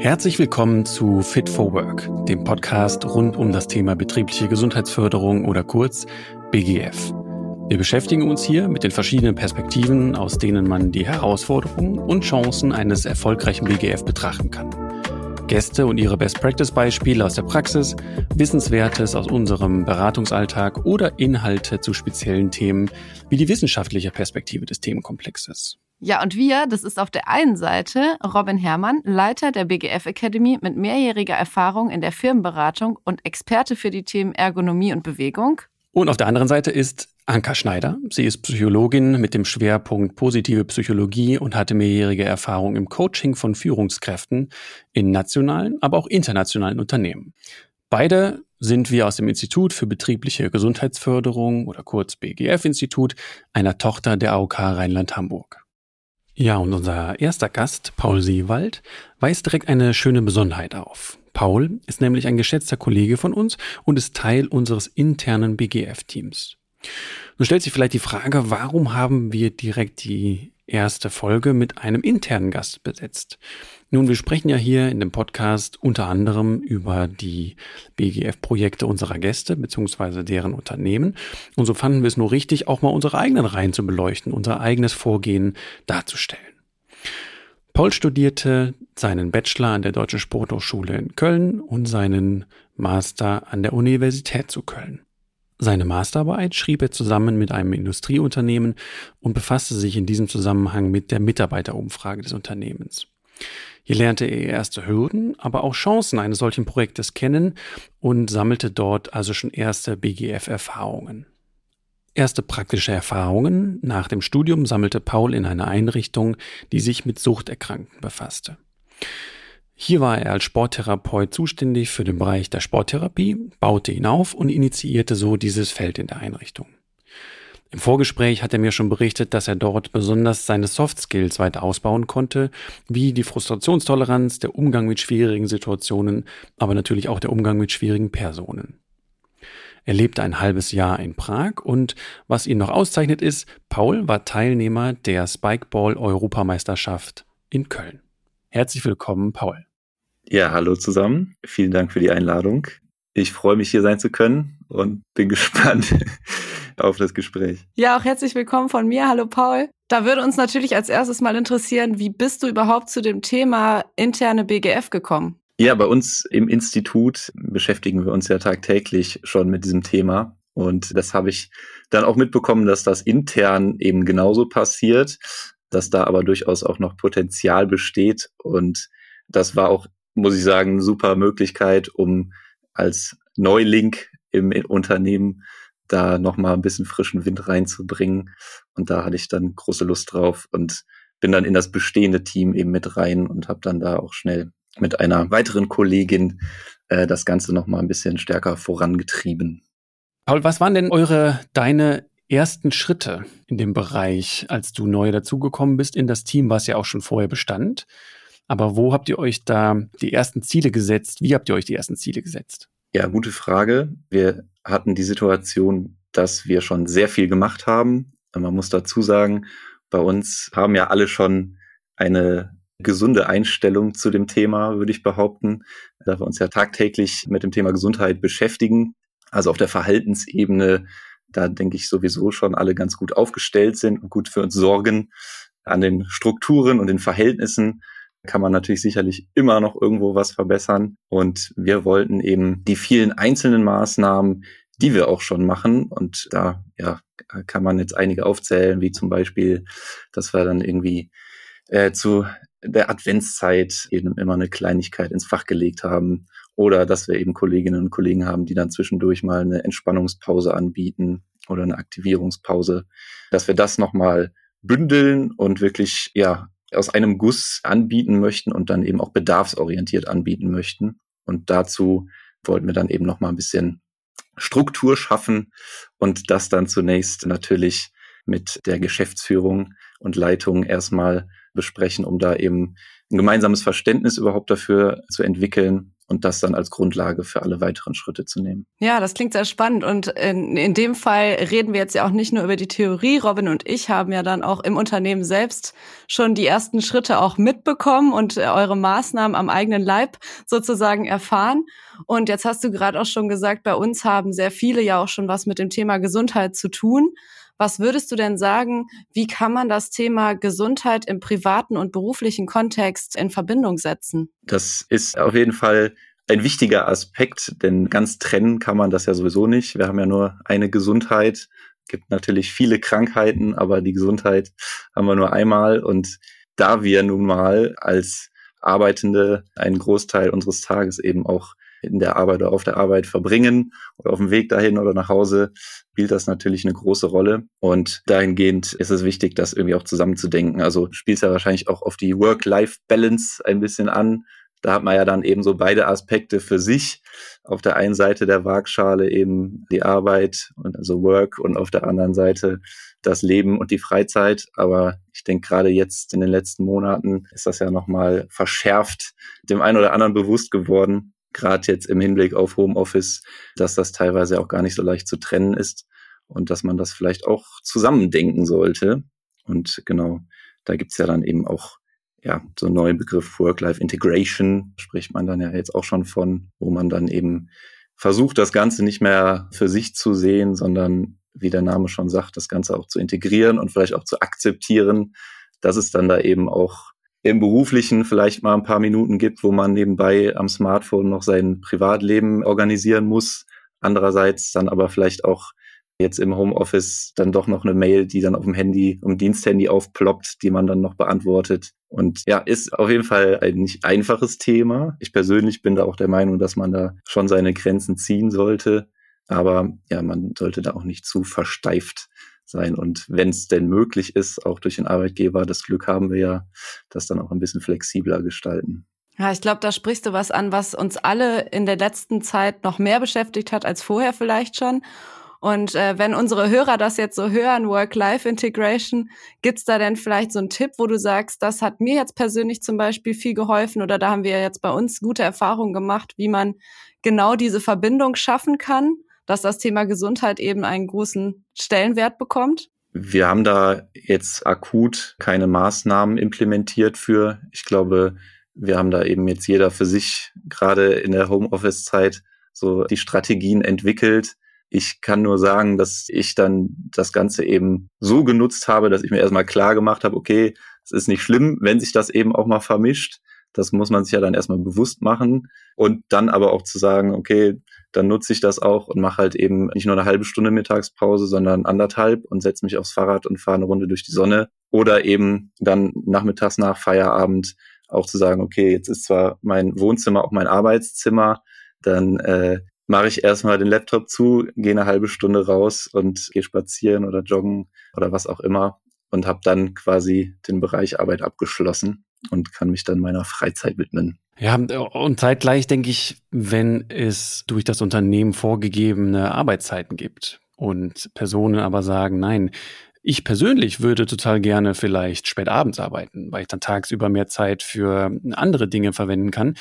Herzlich willkommen zu Fit for Work, dem Podcast rund um das Thema betriebliche Gesundheitsförderung oder kurz BGF. Wir beschäftigen uns hier mit den verschiedenen Perspektiven, aus denen man die Herausforderungen und Chancen eines erfolgreichen BGF betrachten kann. Gäste und ihre Best-Practice-Beispiele aus der Praxis, Wissenswertes aus unserem Beratungsalltag oder Inhalte zu speziellen Themen wie die wissenschaftliche Perspektive des Themenkomplexes. Ja, und wir, das ist auf der einen Seite Robin Herrmann, Leiter der BGF Academy mit mehrjähriger Erfahrung in der Firmenberatung und Experte für die Themen Ergonomie und Bewegung. Und auf der anderen Seite ist Anka Schneider. Sie ist Psychologin mit dem Schwerpunkt positive Psychologie und hatte mehrjährige Erfahrung im Coaching von Führungskräften in nationalen, aber auch internationalen Unternehmen. Beide sind wir aus dem Institut für betriebliche Gesundheitsförderung oder kurz BGF-Institut, einer Tochter der AOK Rheinland-Hamburg. Ja, und unser erster Gast, Paul Seewald, weist direkt eine schöne Besonderheit auf. Paul ist nämlich ein geschätzter Kollege von uns und ist Teil unseres internen BGF-Teams. Nun stellt sich vielleicht die Frage, warum haben wir direkt die erste Folge mit einem internen Gast besetzt? Nun, wir sprechen ja hier in dem Podcast unter anderem über die BGF-Projekte unserer Gäste bzw. deren Unternehmen. Und so fanden wir es nur richtig, auch mal unsere eigenen Reihen zu beleuchten, unser eigenes Vorgehen darzustellen. Paul studierte seinen Bachelor an der Deutschen Sporthochschule in Köln und seinen Master an der Universität zu Köln. Seine Masterarbeit schrieb er zusammen mit einem Industrieunternehmen und befasste sich in diesem Zusammenhang mit der Mitarbeiterumfrage des Unternehmens. Hier lernte er erste Hürden, aber auch Chancen eines solchen Projektes kennen und sammelte dort also schon erste BGF-Erfahrungen. Erste praktische Erfahrungen nach dem Studium sammelte Paul in einer Einrichtung, die sich mit Suchterkrankten befasste. Hier war er als Sporttherapeut zuständig für den Bereich der Sporttherapie, baute ihn auf und initiierte so dieses Feld in der Einrichtung. Im Vorgespräch hat er mir schon berichtet, dass er dort besonders seine Soft Skills weiter ausbauen konnte, wie die Frustrationstoleranz, der Umgang mit schwierigen Situationen, aber natürlich auch der Umgang mit schwierigen Personen. Er lebte ein halbes Jahr in Prag und was ihn noch auszeichnet ist, Paul war Teilnehmer der Spikeball Europameisterschaft in Köln. Herzlich willkommen, Paul. Ja, hallo zusammen. Vielen Dank für die Einladung. Ich freue mich, hier sein zu können und bin gespannt auf das Gespräch. Ja, auch herzlich willkommen von mir. Hallo Paul. Da würde uns natürlich als erstes mal interessieren, wie bist du überhaupt zu dem Thema interne BGF gekommen? Ja, bei uns im Institut beschäftigen wir uns ja tagtäglich schon mit diesem Thema. Und das habe ich dann auch mitbekommen, dass das intern eben genauso passiert, dass da aber durchaus auch noch Potenzial besteht. Und das war auch muss ich sagen, eine super Möglichkeit, um als Neuling im Unternehmen da nochmal ein bisschen frischen Wind reinzubringen. Und da hatte ich dann große Lust drauf und bin dann in das bestehende Team eben mit rein und habe dann da auch schnell mit einer weiteren Kollegin äh, das Ganze nochmal ein bisschen stärker vorangetrieben. Paul, was waren denn eure, deine ersten Schritte in dem Bereich, als du neu dazugekommen bist in das Team, was ja auch schon vorher bestand? Aber wo habt ihr euch da die ersten Ziele gesetzt? Wie habt ihr euch die ersten Ziele gesetzt? Ja, gute Frage. Wir hatten die Situation, dass wir schon sehr viel gemacht haben. Man muss dazu sagen, bei uns haben ja alle schon eine gesunde Einstellung zu dem Thema, würde ich behaupten, da wir uns ja tagtäglich mit dem Thema Gesundheit beschäftigen. Also auf der Verhaltensebene, da denke ich sowieso schon alle ganz gut aufgestellt sind und gut für uns sorgen. An den Strukturen und den Verhältnissen kann man natürlich sicherlich immer noch irgendwo was verbessern. Und wir wollten eben die vielen einzelnen Maßnahmen, die wir auch schon machen, und da ja, kann man jetzt einige aufzählen, wie zum Beispiel, dass wir dann irgendwie äh, zu der Adventszeit eben immer eine Kleinigkeit ins Fach gelegt haben. Oder dass wir eben Kolleginnen und Kollegen haben, die dann zwischendurch mal eine Entspannungspause anbieten oder eine Aktivierungspause, dass wir das nochmal bündeln und wirklich ja aus einem Guss anbieten möchten und dann eben auch bedarfsorientiert anbieten möchten. Und dazu wollten wir dann eben noch mal ein bisschen Struktur schaffen und das dann zunächst natürlich mit der Geschäftsführung und Leitung erstmal besprechen, um da eben ein gemeinsames Verständnis überhaupt dafür zu entwickeln und das dann als Grundlage für alle weiteren Schritte zu nehmen. Ja, das klingt sehr spannend. Und in, in dem Fall reden wir jetzt ja auch nicht nur über die Theorie. Robin und ich haben ja dann auch im Unternehmen selbst schon die ersten Schritte auch mitbekommen und eure Maßnahmen am eigenen Leib sozusagen erfahren. Und jetzt hast du gerade auch schon gesagt, bei uns haben sehr viele ja auch schon was mit dem Thema Gesundheit zu tun. Was würdest du denn sagen, wie kann man das Thema Gesundheit im privaten und beruflichen Kontext in Verbindung setzen? Das ist auf jeden Fall ein wichtiger Aspekt, denn ganz trennen kann man das ja sowieso nicht. Wir haben ja nur eine Gesundheit. Es gibt natürlich viele Krankheiten, aber die Gesundheit haben wir nur einmal. Und da wir nun mal als Arbeitende einen Großteil unseres Tages eben auch in der Arbeit oder auf der Arbeit verbringen oder auf dem Weg dahin oder nach Hause, spielt das natürlich eine große Rolle. Und dahingehend ist es wichtig, das irgendwie auch zusammenzudenken. Also spielt es ja wahrscheinlich auch auf die Work-Life-Balance ein bisschen an. Da hat man ja dann eben so beide Aspekte für sich. Auf der einen Seite der Waagschale eben die Arbeit und also Work und auf der anderen Seite das Leben und die Freizeit. Aber ich denke, gerade jetzt in den letzten Monaten ist das ja nochmal verschärft dem einen oder anderen bewusst geworden, gerade jetzt im Hinblick auf Homeoffice, dass das teilweise auch gar nicht so leicht zu trennen ist und dass man das vielleicht auch zusammendenken sollte. Und genau, da gibt's ja dann eben auch ja, so einen neuen Begriff Work-Life-Integration, spricht man dann ja jetzt auch schon von, wo man dann eben versucht, das Ganze nicht mehr für sich zu sehen, sondern, wie der Name schon sagt, das Ganze auch zu integrieren und vielleicht auch zu akzeptieren, dass es dann da eben auch im Beruflichen vielleicht mal ein paar Minuten gibt, wo man nebenbei am Smartphone noch sein Privatleben organisieren muss. Andererseits dann aber vielleicht auch jetzt im Homeoffice dann doch noch eine Mail, die dann auf dem Handy, um Diensthandy aufploppt, die man dann noch beantwortet. Und ja, ist auf jeden Fall ein nicht einfaches Thema. Ich persönlich bin da auch der Meinung, dass man da schon seine Grenzen ziehen sollte. Aber ja, man sollte da auch nicht zu versteift sein. Und wenn es denn möglich ist, auch durch den Arbeitgeber, das Glück haben wir ja, das dann auch ein bisschen flexibler gestalten. Ja, ich glaube, da sprichst du was an, was uns alle in der letzten Zeit noch mehr beschäftigt hat als vorher vielleicht schon. Und äh, wenn unsere Hörer das jetzt so hören, Work-Life-Integration, gibt's da denn vielleicht so einen Tipp, wo du sagst, das hat mir jetzt persönlich zum Beispiel viel geholfen oder da haben wir jetzt bei uns gute Erfahrungen gemacht, wie man genau diese Verbindung schaffen kann? Dass das Thema Gesundheit eben einen großen Stellenwert bekommt? Wir haben da jetzt akut keine Maßnahmen implementiert für. Ich glaube, wir haben da eben jetzt jeder für sich gerade in der Homeoffice-Zeit so die Strategien entwickelt. Ich kann nur sagen, dass ich dann das Ganze eben so genutzt habe, dass ich mir erstmal klar gemacht habe, okay, es ist nicht schlimm, wenn sich das eben auch mal vermischt. Das muss man sich ja dann erstmal bewusst machen und dann aber auch zu sagen, okay, dann nutze ich das auch und mache halt eben nicht nur eine halbe Stunde Mittagspause, sondern anderthalb und setze mich aufs Fahrrad und fahre eine Runde durch die Sonne. Oder eben dann nachmittags nach Feierabend auch zu sagen, okay, jetzt ist zwar mein Wohnzimmer auch mein Arbeitszimmer, dann äh, mache ich erstmal den Laptop zu, gehe eine halbe Stunde raus und gehe spazieren oder joggen oder was auch immer und habe dann quasi den Bereich Arbeit abgeschlossen und kann mich dann meiner Freizeit widmen. Ja, und zeitgleich denke ich, wenn es durch das Unternehmen vorgegebene Arbeitszeiten gibt und Personen aber sagen, nein, ich persönlich würde total gerne vielleicht spät abends arbeiten, weil ich dann tagsüber mehr Zeit für andere Dinge verwenden kann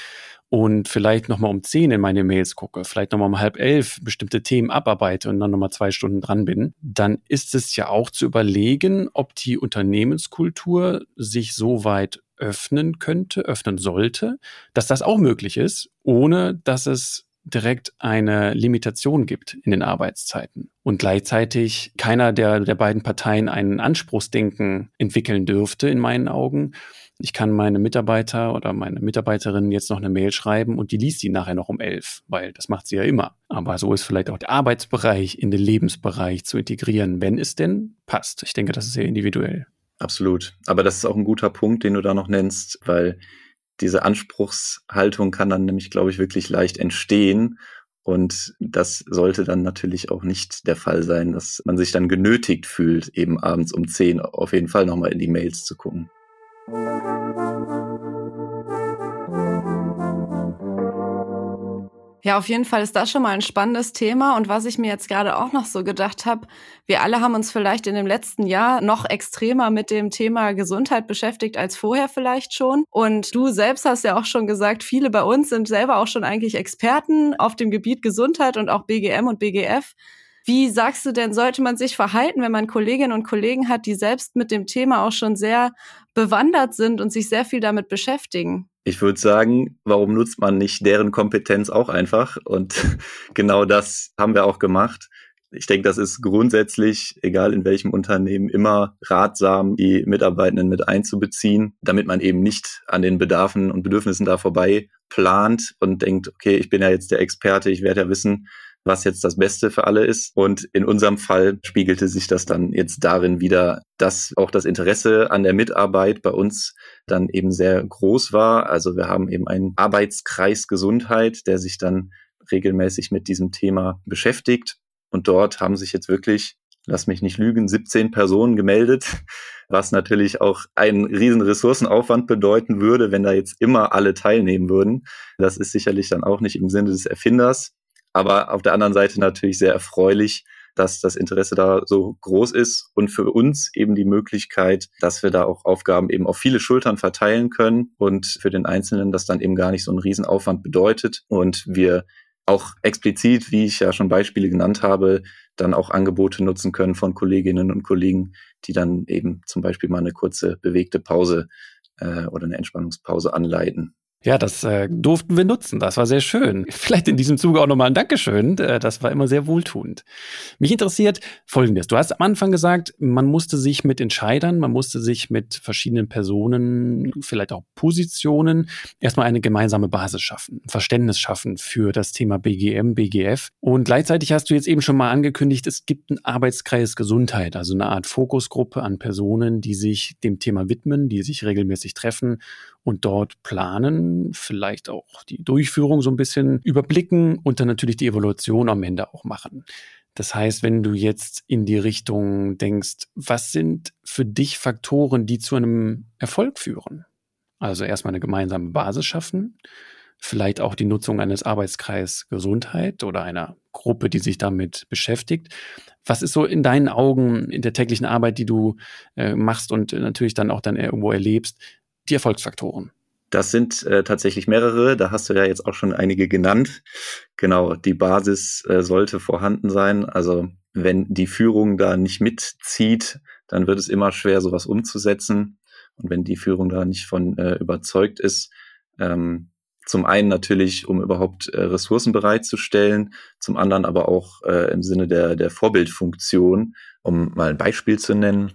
und vielleicht nochmal um zehn in meine Mails gucke, vielleicht nochmal um halb elf bestimmte Themen abarbeite und dann nochmal zwei Stunden dran bin, dann ist es ja auch zu überlegen, ob die Unternehmenskultur sich so weit öffnen könnte, öffnen sollte, dass das auch möglich ist, ohne dass es direkt eine Limitation gibt in den Arbeitszeiten und gleichzeitig keiner der, der beiden Parteien einen Anspruchsdenken entwickeln dürfte, in meinen Augen. Ich kann meine Mitarbeiter oder meine Mitarbeiterin jetzt noch eine Mail schreiben und die liest sie nachher noch um elf, weil das macht sie ja immer. Aber so ist vielleicht auch der Arbeitsbereich in den Lebensbereich zu integrieren, wenn es denn passt. Ich denke, das ist sehr individuell. Absolut. Aber das ist auch ein guter Punkt, den du da noch nennst, weil diese Anspruchshaltung kann dann nämlich, glaube ich, wirklich leicht entstehen. Und das sollte dann natürlich auch nicht der Fall sein, dass man sich dann genötigt fühlt, eben abends um zehn auf jeden Fall nochmal in die Mails zu gucken. Ja, auf jeden Fall ist das schon mal ein spannendes Thema. Und was ich mir jetzt gerade auch noch so gedacht habe, wir alle haben uns vielleicht in dem letzten Jahr noch extremer mit dem Thema Gesundheit beschäftigt als vorher vielleicht schon. Und du selbst hast ja auch schon gesagt, viele bei uns sind selber auch schon eigentlich Experten auf dem Gebiet Gesundheit und auch BGM und BGF. Wie sagst du denn, sollte man sich verhalten, wenn man Kolleginnen und Kollegen hat, die selbst mit dem Thema auch schon sehr bewandert sind und sich sehr viel damit beschäftigen? Ich würde sagen, warum nutzt man nicht deren Kompetenz auch einfach? Und genau das haben wir auch gemacht. Ich denke, das ist grundsätzlich, egal in welchem Unternehmen, immer ratsam, die Mitarbeitenden mit einzubeziehen, damit man eben nicht an den Bedarfen und Bedürfnissen da vorbei plant und denkt, okay, ich bin ja jetzt der Experte, ich werde ja wissen, was jetzt das Beste für alle ist. Und in unserem Fall spiegelte sich das dann jetzt darin wieder, dass auch das Interesse an der Mitarbeit bei uns dann eben sehr groß war. Also wir haben eben einen Arbeitskreis Gesundheit, der sich dann regelmäßig mit diesem Thema beschäftigt. Und dort haben sich jetzt wirklich, lass mich nicht lügen, 17 Personen gemeldet, was natürlich auch einen riesen Ressourcenaufwand bedeuten würde, wenn da jetzt immer alle teilnehmen würden. Das ist sicherlich dann auch nicht im Sinne des Erfinders. Aber auf der anderen Seite natürlich sehr erfreulich, dass das Interesse da so groß ist und für uns eben die Möglichkeit, dass wir da auch Aufgaben eben auf viele Schultern verteilen können und für den Einzelnen das dann eben gar nicht so einen Riesenaufwand bedeutet und wir auch explizit, wie ich ja schon Beispiele genannt habe, dann auch Angebote nutzen können von Kolleginnen und Kollegen, die dann eben zum Beispiel mal eine kurze bewegte Pause äh, oder eine Entspannungspause anleiten. Ja, das äh, durften wir nutzen. Das war sehr schön. Vielleicht in diesem Zuge auch nochmal ein Dankeschön. Äh, das war immer sehr wohltuend. Mich interessiert Folgendes. Du hast am Anfang gesagt, man musste sich mit Entscheidern, man musste sich mit verschiedenen Personen, vielleicht auch Positionen, erstmal eine gemeinsame Basis schaffen, Verständnis schaffen für das Thema BGM, BGF. Und gleichzeitig hast du jetzt eben schon mal angekündigt, es gibt einen Arbeitskreis Gesundheit, also eine Art Fokusgruppe an Personen, die sich dem Thema widmen, die sich regelmäßig treffen und dort planen, vielleicht auch die Durchführung so ein bisschen überblicken und dann natürlich die Evaluation am Ende auch machen. Das heißt, wenn du jetzt in die Richtung denkst, was sind für dich Faktoren, die zu einem Erfolg führen? Also erstmal eine gemeinsame Basis schaffen, vielleicht auch die Nutzung eines Arbeitskreis Gesundheit oder einer Gruppe, die sich damit beschäftigt. Was ist so in deinen Augen in der täglichen Arbeit, die du äh, machst und natürlich dann auch dann irgendwo erlebst, die Erfolgsfaktoren? Das sind äh, tatsächlich mehrere. Da hast du ja jetzt auch schon einige genannt. Genau, die Basis äh, sollte vorhanden sein. Also wenn die Führung da nicht mitzieht, dann wird es immer schwer, sowas umzusetzen. Und wenn die Führung da nicht von äh, überzeugt ist, ähm, zum einen natürlich, um überhaupt äh, Ressourcen bereitzustellen, zum anderen aber auch äh, im Sinne der, der Vorbildfunktion, um mal ein Beispiel zu nennen.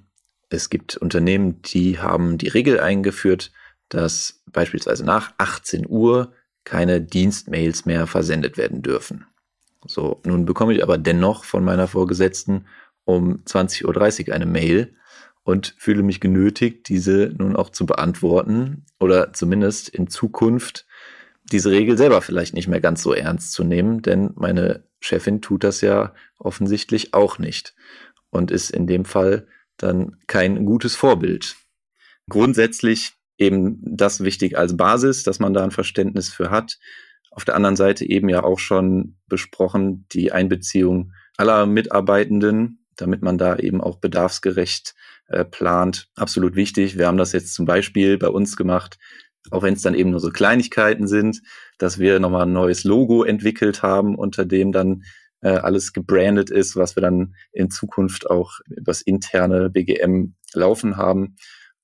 Es gibt Unternehmen, die haben die Regel eingeführt, dass beispielsweise nach 18 Uhr keine Dienstmails mehr versendet werden dürfen. So, nun bekomme ich aber dennoch von meiner Vorgesetzten um 20.30 Uhr eine Mail und fühle mich genötigt, diese nun auch zu beantworten oder zumindest in Zukunft diese Regel selber vielleicht nicht mehr ganz so ernst zu nehmen, denn meine Chefin tut das ja offensichtlich auch nicht und ist in dem Fall dann kein gutes Vorbild. Grundsätzlich eben das wichtig als Basis, dass man da ein Verständnis für hat. Auf der anderen Seite eben ja auch schon besprochen, die Einbeziehung aller Mitarbeitenden, damit man da eben auch bedarfsgerecht äh, plant. Absolut wichtig. Wir haben das jetzt zum Beispiel bei uns gemacht, auch wenn es dann eben nur so Kleinigkeiten sind, dass wir nochmal ein neues Logo entwickelt haben, unter dem dann äh, alles gebrandet ist, was wir dann in Zukunft auch übers interne BGM laufen haben.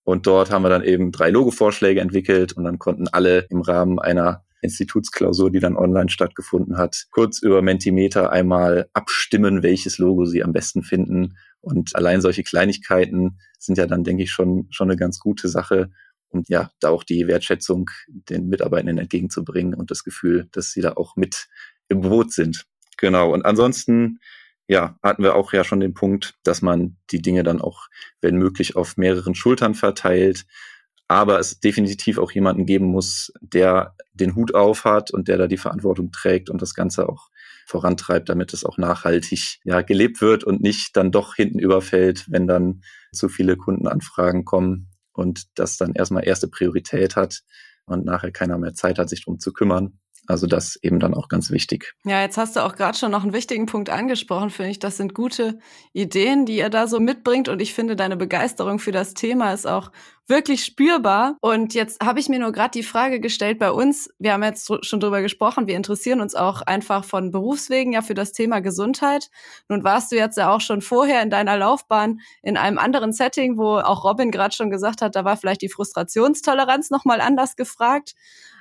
Und dort haben wir dann eben drei Logo-Vorschläge entwickelt und dann konnten alle im Rahmen einer Institutsklausur, die dann online stattgefunden hat, kurz über Mentimeter einmal abstimmen, welches Logo sie am besten finden. Und allein solche Kleinigkeiten sind ja dann, denke ich, schon, schon eine ganz gute Sache, um ja da auch die Wertschätzung den Mitarbeitenden entgegenzubringen und das Gefühl, dass sie da auch mit im Boot sind. Genau. Und ansonsten, ja, hatten wir auch ja schon den Punkt, dass man die Dinge dann auch, wenn möglich, auf mehreren Schultern verteilt. Aber es definitiv auch jemanden geben muss, der den Hut auf hat und der da die Verantwortung trägt und das Ganze auch vorantreibt, damit es auch nachhaltig ja, gelebt wird und nicht dann doch hinten überfällt, wenn dann zu viele Kundenanfragen kommen und das dann erstmal erste Priorität hat und nachher keiner mehr Zeit hat, sich drum zu kümmern. Also das eben dann auch ganz wichtig. Ja, jetzt hast du auch gerade schon noch einen wichtigen Punkt angesprochen, finde ich. Das sind gute Ideen, die ihr da so mitbringt. Und ich finde, deine Begeisterung für das Thema ist auch wirklich spürbar. Und jetzt habe ich mir nur gerade die Frage gestellt bei uns, wir haben jetzt schon drüber gesprochen, wir interessieren uns auch einfach von Berufswegen ja für das Thema Gesundheit. Nun warst du jetzt ja auch schon vorher in deiner Laufbahn in einem anderen Setting, wo auch Robin gerade schon gesagt hat, da war vielleicht die Frustrationstoleranz nochmal anders gefragt.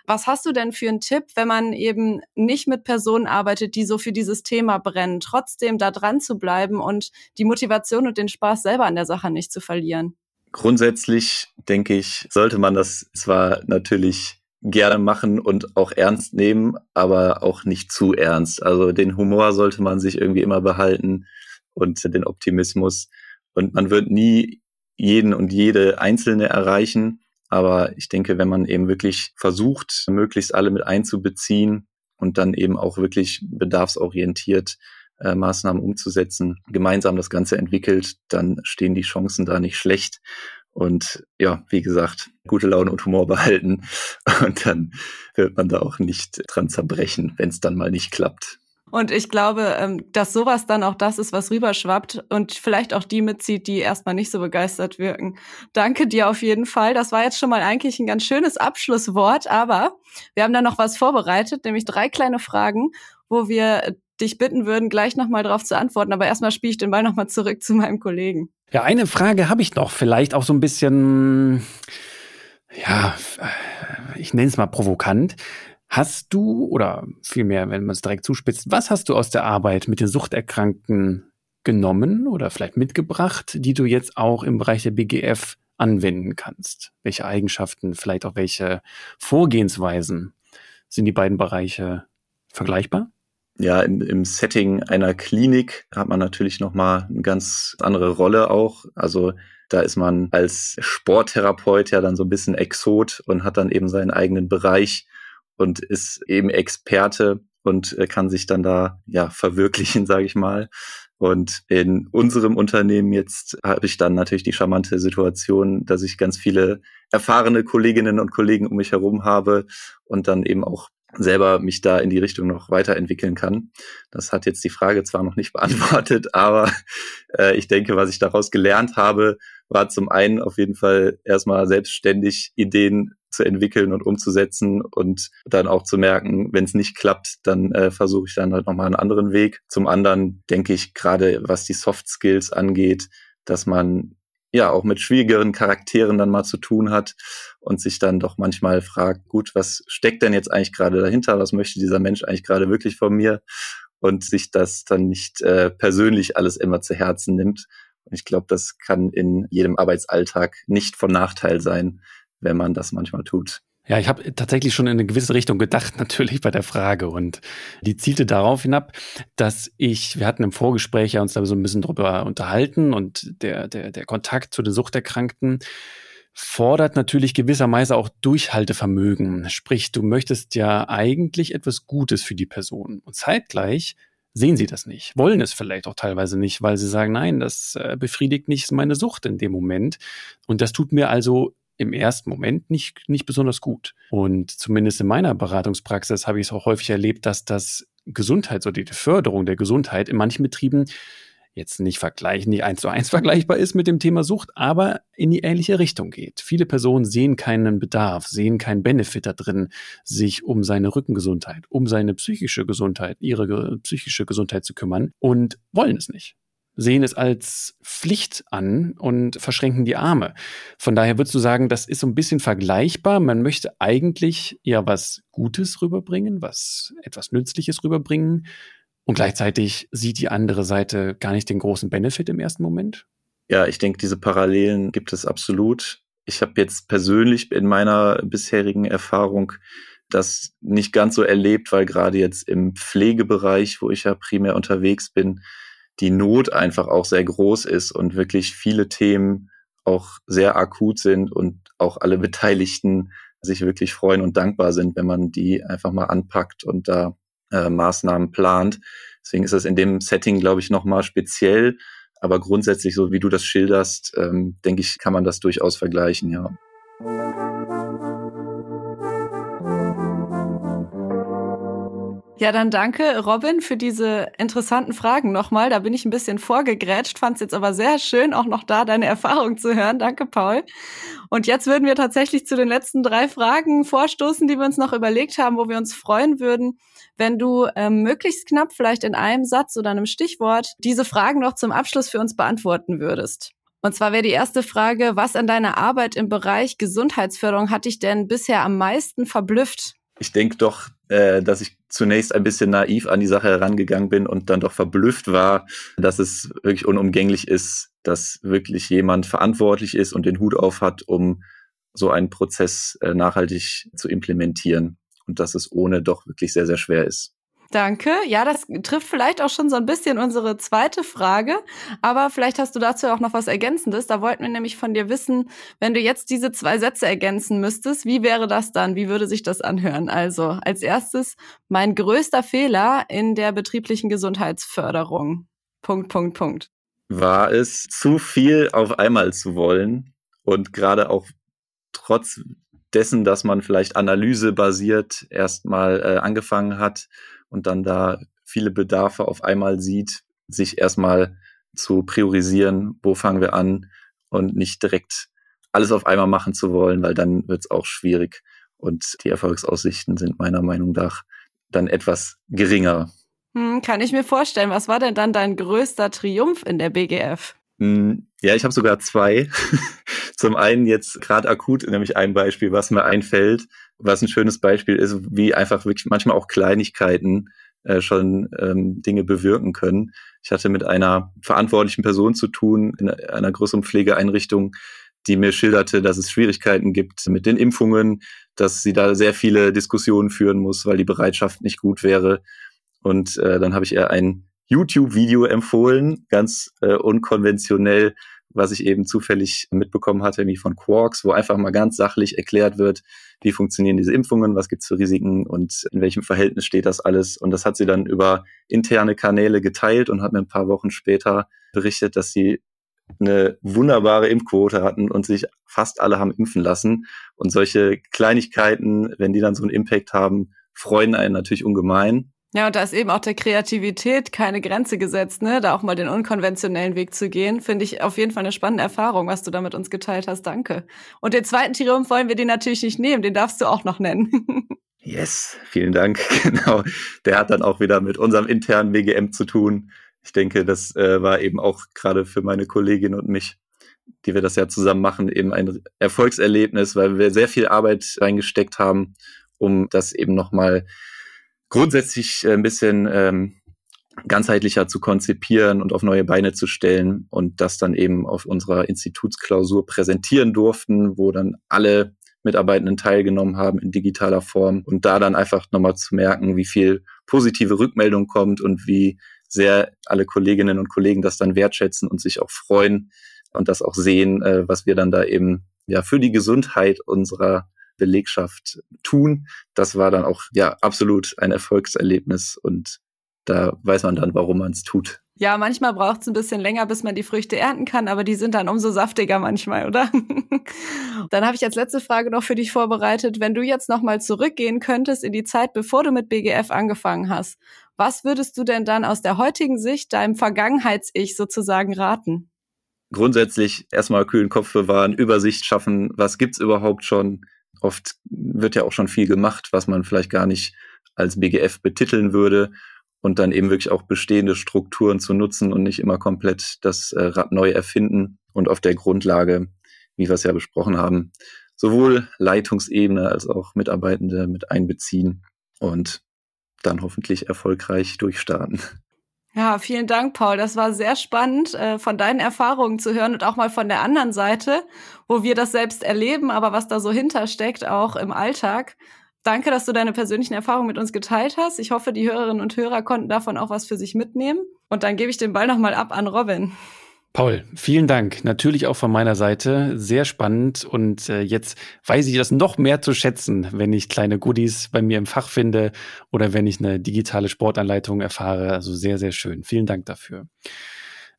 Was hast du denn für einen Tipp, wenn man eben nicht mit Personen arbeitet, die so für dieses Thema brennen, trotzdem da dran zu bleiben und die Motivation und den Spaß selber an der Sache nicht zu verlieren? Grundsätzlich denke ich, sollte man das zwar natürlich gerne machen und auch ernst nehmen, aber auch nicht zu ernst. Also den Humor sollte man sich irgendwie immer behalten und den Optimismus. Und man wird nie jeden und jede Einzelne erreichen. Aber ich denke, wenn man eben wirklich versucht, möglichst alle mit einzubeziehen und dann eben auch wirklich bedarfsorientiert äh, Maßnahmen umzusetzen, gemeinsam das Ganze entwickelt, dann stehen die Chancen da nicht schlecht. Und ja, wie gesagt, gute Laune und Humor behalten. Und dann wird man da auch nicht dran zerbrechen, wenn es dann mal nicht klappt. Und ich glaube, ähm, dass sowas dann auch das ist, was rüberschwappt und vielleicht auch die mitzieht, die erstmal nicht so begeistert wirken. Danke dir auf jeden Fall. Das war jetzt schon mal eigentlich ein ganz schönes Abschlusswort, aber wir haben da noch was vorbereitet, nämlich drei kleine Fragen, wo wir dich bitten würden, gleich nochmal drauf zu antworten. Aber erstmal spiele ich den Ball nochmal zurück zu meinem Kollegen. Ja, eine Frage habe ich noch, vielleicht auch so ein bisschen, ja, ich nenne es mal provokant. Hast du, oder vielmehr, wenn man es direkt zuspitzt, was hast du aus der Arbeit mit den Suchterkrankten genommen oder vielleicht mitgebracht, die du jetzt auch im Bereich der BGF anwenden kannst? Welche Eigenschaften, vielleicht auch welche Vorgehensweisen sind die beiden Bereiche vergleichbar? Ja, im, im Setting einer Klinik hat man natürlich nochmal eine ganz andere Rolle auch. Also da ist man als Sporttherapeut ja dann so ein bisschen Exot und hat dann eben seinen eigenen Bereich und ist eben Experte und äh, kann sich dann da ja verwirklichen, sage ich mal. Und in unserem Unternehmen jetzt habe ich dann natürlich die charmante Situation, dass ich ganz viele erfahrene Kolleginnen und Kollegen um mich herum habe und dann eben auch selber mich da in die Richtung noch weiterentwickeln kann. Das hat jetzt die Frage zwar noch nicht beantwortet, aber äh, ich denke, was ich daraus gelernt habe, war zum einen auf jeden Fall erstmal selbstständig Ideen zu entwickeln und umzusetzen und dann auch zu merken, wenn es nicht klappt, dann äh, versuche ich dann halt nochmal einen anderen Weg. Zum anderen denke ich gerade, was die Soft Skills angeht, dass man ja auch mit schwierigeren Charakteren dann mal zu tun hat und sich dann doch manchmal fragt, gut, was steckt denn jetzt eigentlich gerade dahinter? Was möchte dieser Mensch eigentlich gerade wirklich von mir? Und sich das dann nicht äh, persönlich alles immer zu Herzen nimmt. Und ich glaube, das kann in jedem Arbeitsalltag nicht von Nachteil sein, wenn man das manchmal tut. Ja, ich habe tatsächlich schon in eine gewisse Richtung gedacht, natürlich bei der Frage. Und die zielte darauf hinab, dass ich, wir hatten im Vorgespräch ja uns da so ein bisschen drüber unterhalten und der, der, der Kontakt zu den Suchterkrankten fordert natürlich gewisserweise auch Durchhaltevermögen. Sprich, du möchtest ja eigentlich etwas Gutes für die Person. Und zeitgleich sehen sie das nicht, wollen es vielleicht auch teilweise nicht, weil sie sagen, nein, das äh, befriedigt nicht meine Sucht in dem Moment. Und das tut mir also im ersten Moment nicht, nicht besonders gut. Und zumindest in meiner Beratungspraxis habe ich es auch häufig erlebt, dass das Gesundheits- oder die Förderung der Gesundheit in manchen Betrieben jetzt nicht vergleichen, nicht eins zu eins vergleichbar ist mit dem Thema Sucht, aber in die ähnliche Richtung geht. Viele Personen sehen keinen Bedarf, sehen keinen Benefit da drin, sich um seine Rückengesundheit, um seine psychische Gesundheit, ihre psychische Gesundheit zu kümmern und wollen es nicht sehen es als Pflicht an und verschränken die Arme. Von daher würdest du sagen, das ist so ein bisschen vergleichbar. Man möchte eigentlich ja was Gutes rüberbringen, was etwas Nützliches rüberbringen. Und gleichzeitig sieht die andere Seite gar nicht den großen Benefit im ersten Moment. Ja, ich denke, diese Parallelen gibt es absolut. Ich habe jetzt persönlich in meiner bisherigen Erfahrung das nicht ganz so erlebt, weil gerade jetzt im Pflegebereich, wo ich ja primär unterwegs bin, die Not einfach auch sehr groß ist und wirklich viele Themen auch sehr akut sind und auch alle Beteiligten sich wirklich freuen und dankbar sind, wenn man die einfach mal anpackt und da äh, Maßnahmen plant. Deswegen ist das in dem Setting, glaube ich, nochmal speziell. Aber grundsätzlich, so wie du das schilderst, ähm, denke ich, kann man das durchaus vergleichen, ja. Ja, dann danke, Robin, für diese interessanten Fragen nochmal. Da bin ich ein bisschen vorgegrätscht, fand es jetzt aber sehr schön, auch noch da deine Erfahrung zu hören. Danke, Paul. Und jetzt würden wir tatsächlich zu den letzten drei Fragen vorstoßen, die wir uns noch überlegt haben, wo wir uns freuen würden, wenn du ähm, möglichst knapp, vielleicht in einem Satz oder einem Stichwort, diese Fragen noch zum Abschluss für uns beantworten würdest. Und zwar wäre die erste Frage, was an deiner Arbeit im Bereich Gesundheitsförderung hat dich denn bisher am meisten verblüfft? Ich denke doch, äh, dass ich zunächst ein bisschen naiv an die Sache herangegangen bin und dann doch verblüfft war, dass es wirklich unumgänglich ist, dass wirklich jemand verantwortlich ist und den Hut auf hat, um so einen Prozess äh, nachhaltig zu implementieren und dass es ohne doch wirklich sehr, sehr schwer ist. Danke. Ja, das trifft vielleicht auch schon so ein bisschen unsere zweite Frage, aber vielleicht hast du dazu auch noch was Ergänzendes. Da wollten wir nämlich von dir wissen, wenn du jetzt diese zwei Sätze ergänzen müsstest, wie wäre das dann? Wie würde sich das anhören? Also als erstes, mein größter Fehler in der betrieblichen Gesundheitsförderung. Punkt, Punkt, Punkt. War es zu viel auf einmal zu wollen und gerade auch trotz dessen, dass man vielleicht analysebasiert erstmal äh, angefangen hat, und dann da viele Bedarfe auf einmal sieht, sich erstmal zu priorisieren, wo fangen wir an und nicht direkt alles auf einmal machen zu wollen, weil dann wird es auch schwierig und die Erfolgsaussichten sind meiner Meinung nach dann etwas geringer. Hm, kann ich mir vorstellen. Was war denn dann dein größter Triumph in der BGF? Hm, ja, ich habe sogar zwei. Zum einen jetzt gerade akut, nämlich ein Beispiel, was mir einfällt, was ein schönes Beispiel ist, wie einfach wirklich manchmal auch Kleinigkeiten äh, schon ähm, Dinge bewirken können. Ich hatte mit einer verantwortlichen Person zu tun in einer größeren Pflegeeinrichtung, die mir schilderte, dass es Schwierigkeiten gibt mit den Impfungen, dass sie da sehr viele Diskussionen führen muss, weil die Bereitschaft nicht gut wäre. Und äh, dann habe ich ihr ein YouTube-Video empfohlen, ganz äh, unkonventionell, was ich eben zufällig mitbekommen hatte, wie von Quarks, wo einfach mal ganz sachlich erklärt wird, wie funktionieren diese Impfungen, was gibt's für Risiken und in welchem Verhältnis steht das alles. Und das hat sie dann über interne Kanäle geteilt und hat mir ein paar Wochen später berichtet, dass sie eine wunderbare Impfquote hatten und sich fast alle haben impfen lassen. Und solche Kleinigkeiten, wenn die dann so einen Impact haben, freuen einen natürlich ungemein. Ja, und da ist eben auch der Kreativität keine Grenze gesetzt, ne? Da auch mal den unkonventionellen Weg zu gehen, finde ich auf jeden Fall eine spannende Erfahrung, was du da mit uns geteilt hast. Danke. Und den zweiten Triumph wollen wir dir natürlich nicht nehmen, den darfst du auch noch nennen. yes, vielen Dank. Genau. Der hat dann auch wieder mit unserem internen WGM zu tun. Ich denke, das äh, war eben auch gerade für meine Kollegin und mich, die wir das ja zusammen machen, eben ein Erfolgserlebnis, weil wir sehr viel Arbeit reingesteckt haben, um das eben nochmal grundsätzlich äh, ein bisschen ähm, ganzheitlicher zu konzipieren und auf neue Beine zu stellen und das dann eben auf unserer Institutsklausur präsentieren durften, wo dann alle Mitarbeitenden teilgenommen haben in digitaler Form und da dann einfach nochmal zu merken, wie viel positive Rückmeldung kommt und wie sehr alle Kolleginnen und Kollegen das dann wertschätzen und sich auch freuen und das auch sehen, äh, was wir dann da eben ja für die Gesundheit unserer Belegschaft tun. Das war dann auch ja absolut ein Erfolgserlebnis und da weiß man dann, warum man es tut. Ja, manchmal braucht es ein bisschen länger, bis man die Früchte ernten kann, aber die sind dann umso saftiger manchmal, oder? dann habe ich als letzte Frage noch für dich vorbereitet. Wenn du jetzt nochmal zurückgehen könntest in die Zeit, bevor du mit BGF angefangen hast, was würdest du denn dann aus der heutigen Sicht deinem Vergangenheits-Ich sozusagen raten? Grundsätzlich erstmal kühlen Kopf bewahren, Übersicht schaffen, was gibt's überhaupt schon, Oft wird ja auch schon viel gemacht, was man vielleicht gar nicht als BGF betiteln würde und dann eben wirklich auch bestehende Strukturen zu nutzen und nicht immer komplett das äh, Rad neu erfinden und auf der Grundlage, wie wir es ja besprochen haben, sowohl Leitungsebene als auch Mitarbeitende mit einbeziehen und dann hoffentlich erfolgreich durchstarten. Ja, vielen Dank, Paul. Das war sehr spannend, äh, von deinen Erfahrungen zu hören und auch mal von der anderen Seite, wo wir das selbst erleben, aber was da so hintersteckt, auch im Alltag. Danke, dass du deine persönlichen Erfahrungen mit uns geteilt hast. Ich hoffe, die Hörerinnen und Hörer konnten davon auch was für sich mitnehmen. Und dann gebe ich den Ball nochmal ab an Robin. Paul, vielen Dank. Natürlich auch von meiner Seite. Sehr spannend. Und äh, jetzt weiß ich das noch mehr zu schätzen, wenn ich kleine Goodies bei mir im Fach finde oder wenn ich eine digitale Sportanleitung erfahre. Also sehr, sehr schön. Vielen Dank dafür.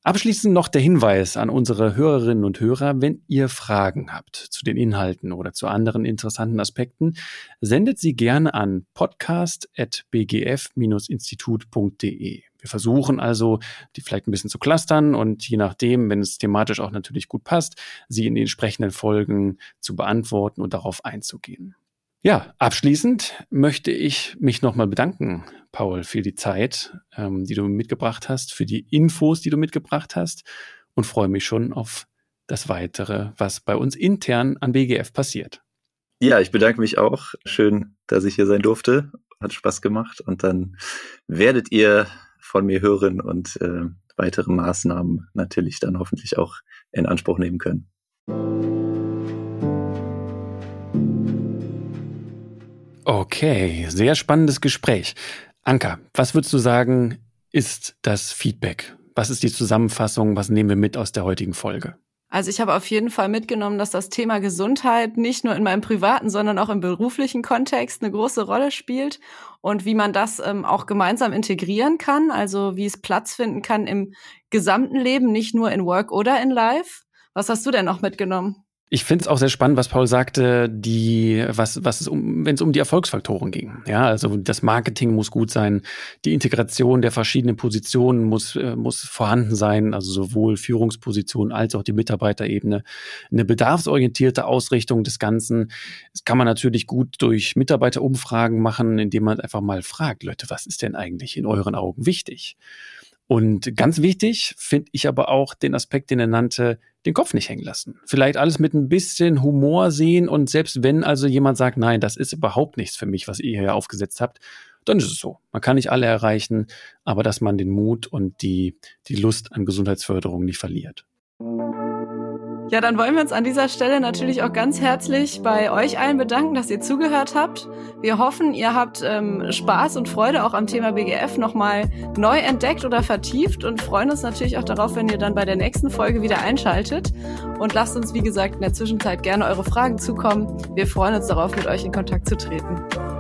Abschließend noch der Hinweis an unsere Hörerinnen und Hörer, wenn ihr Fragen habt zu den Inhalten oder zu anderen interessanten Aspekten, sendet sie gerne an podcast.bgf-institut.de. Wir versuchen also, die vielleicht ein bisschen zu clustern und je nachdem, wenn es thematisch auch natürlich gut passt, sie in den entsprechenden Folgen zu beantworten und darauf einzugehen. Ja, abschließend möchte ich mich nochmal bedanken, Paul, für die Zeit, ähm, die du mitgebracht hast, für die Infos, die du mitgebracht hast und freue mich schon auf das Weitere, was bei uns intern an BGF passiert. Ja, ich bedanke mich auch. Schön, dass ich hier sein durfte. Hat Spaß gemacht. Und dann werdet ihr von mir hören und äh, weitere Maßnahmen natürlich dann hoffentlich auch in Anspruch nehmen können. Okay, sehr spannendes Gespräch. Anka, was würdest du sagen, ist das Feedback? Was ist die Zusammenfassung? Was nehmen wir mit aus der heutigen Folge? Also ich habe auf jeden Fall mitgenommen, dass das Thema Gesundheit nicht nur in meinem privaten, sondern auch im beruflichen Kontext eine große Rolle spielt und wie man das ähm, auch gemeinsam integrieren kann, also wie es Platz finden kann im gesamten Leben, nicht nur in Work oder in Life. Was hast du denn noch mitgenommen? Ich finde es auch sehr spannend, was Paul sagte, die, was, was es um, wenn es um die Erfolgsfaktoren ging. Ja, also das Marketing muss gut sein, die Integration der verschiedenen Positionen muss, äh, muss vorhanden sein, also sowohl Führungspositionen als auch die Mitarbeiterebene. Eine bedarfsorientierte Ausrichtung des Ganzen. Das kann man natürlich gut durch Mitarbeiterumfragen machen, indem man einfach mal fragt, Leute, was ist denn eigentlich in euren Augen wichtig? Und ganz wichtig finde ich aber auch den Aspekt, den er nannte, den Kopf nicht hängen lassen. Vielleicht alles mit ein bisschen Humor sehen und selbst wenn also jemand sagt, nein, das ist überhaupt nichts für mich, was ihr hier aufgesetzt habt, dann ist es so. Man kann nicht alle erreichen, aber dass man den Mut und die, die Lust an Gesundheitsförderung nicht verliert. Ja, dann wollen wir uns an dieser Stelle natürlich auch ganz herzlich bei euch allen bedanken, dass ihr zugehört habt. Wir hoffen, ihr habt ähm, Spaß und Freude auch am Thema BGF nochmal neu entdeckt oder vertieft und freuen uns natürlich auch darauf, wenn ihr dann bei der nächsten Folge wieder einschaltet. Und lasst uns, wie gesagt, in der Zwischenzeit gerne eure Fragen zukommen. Wir freuen uns darauf, mit euch in Kontakt zu treten.